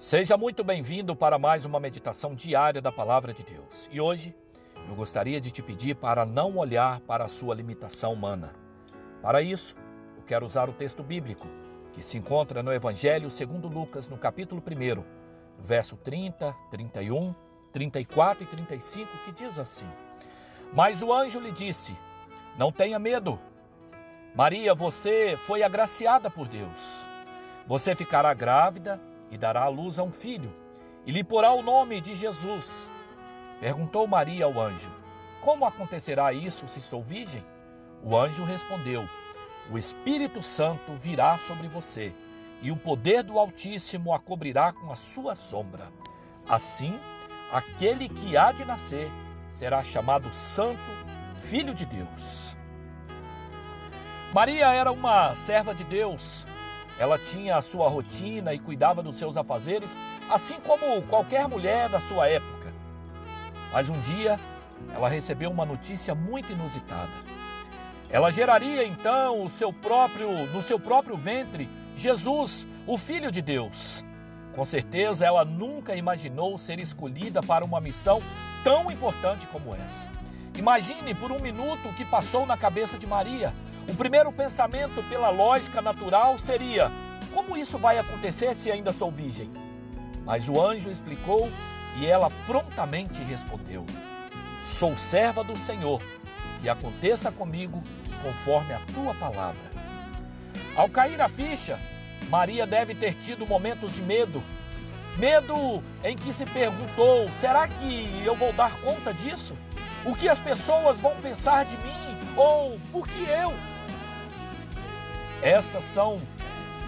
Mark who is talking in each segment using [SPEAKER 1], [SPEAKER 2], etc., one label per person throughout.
[SPEAKER 1] Seja muito bem-vindo para mais uma meditação diária da Palavra de Deus. E hoje eu gostaria de te pedir para não olhar para a sua limitação humana. Para isso, eu quero usar o texto bíblico que se encontra no Evangelho segundo Lucas, no capítulo 1, verso 30, 31, 34 e 35, que diz assim: Mas o anjo lhe disse: Não tenha medo. Maria, você foi agraciada por Deus. Você ficará grávida e dará à luz a um filho, e lhe porá o nome de Jesus. Perguntou Maria ao anjo: Como acontecerá isso se sou virgem? O anjo respondeu: O Espírito Santo virá sobre você, e o poder do Altíssimo a cobrirá com a sua sombra. Assim, aquele que há de nascer será chamado Santo, Filho de Deus. Maria era uma serva de Deus, ela tinha a sua rotina e cuidava dos seus afazeres, assim como qualquer mulher da sua época. Mas um dia, ela recebeu uma notícia muito inusitada. Ela geraria então o seu próprio, no seu próprio ventre, Jesus, o filho de Deus. Com certeza, ela nunca imaginou ser escolhida para uma missão tão importante como essa. Imagine por um minuto o que passou na cabeça de Maria o primeiro pensamento, pela lógica natural, seria: como isso vai acontecer se ainda sou virgem? Mas o anjo explicou e ela prontamente respondeu: Sou serva do Senhor, e aconteça comigo conforme a tua palavra. Ao cair a ficha, Maria deve ter tido momentos de medo. Medo em que se perguntou: será que eu vou dar conta disso? O que as pessoas vão pensar de mim? Ou por que eu? Estas são,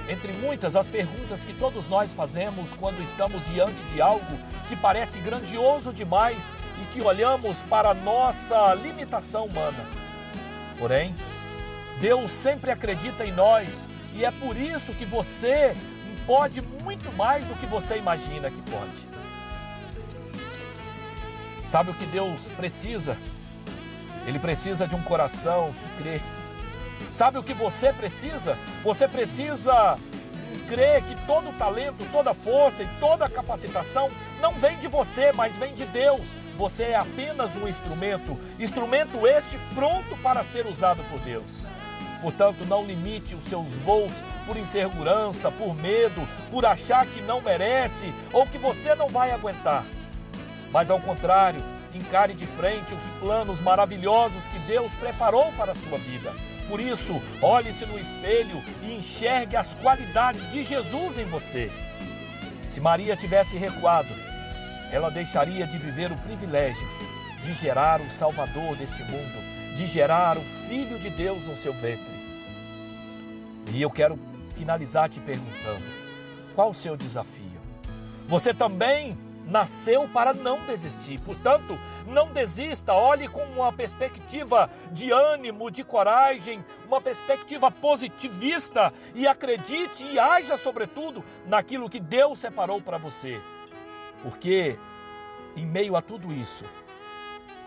[SPEAKER 1] entre muitas, as perguntas que todos nós fazemos quando estamos diante de algo que parece grandioso demais e que olhamos para a nossa limitação humana. Porém, Deus sempre acredita em nós e é por isso que você pode muito mais do que você imagina que pode. Sabe o que Deus precisa? Ele precisa de um coração que crê Sabe o que você precisa? Você precisa crer que todo talento, toda força e toda capacitação não vem de você, mas vem de Deus. Você é apenas um instrumento, instrumento este pronto para ser usado por Deus. Portanto, não limite os seus voos por insegurança, por medo, por achar que não merece ou que você não vai aguentar. Mas ao contrário, encare de frente os planos maravilhosos que Deus preparou para a sua vida. Por isso, olhe-se no espelho e enxergue as qualidades de Jesus em você. Se Maria tivesse recuado, ela deixaria de viver o privilégio de gerar o Salvador deste mundo, de gerar o Filho de Deus no seu ventre. E eu quero finalizar te perguntando: qual o seu desafio? Você também nasceu para não desistir. Portanto, não desista, olhe com uma perspectiva de ânimo, de coragem, uma perspectiva positivista e acredite e haja, sobretudo, naquilo que Deus separou para você. Porque, em meio a tudo isso,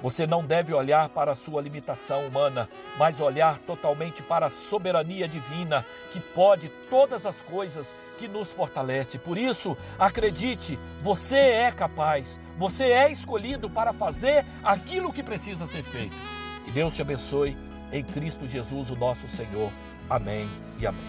[SPEAKER 1] você não deve olhar para a sua limitação humana, mas olhar totalmente para a soberania divina que pode todas as coisas que nos fortalece. Por isso, acredite, você é capaz, você é escolhido para fazer aquilo que precisa ser feito. Que Deus te abençoe em Cristo Jesus, o nosso Senhor. Amém e amém.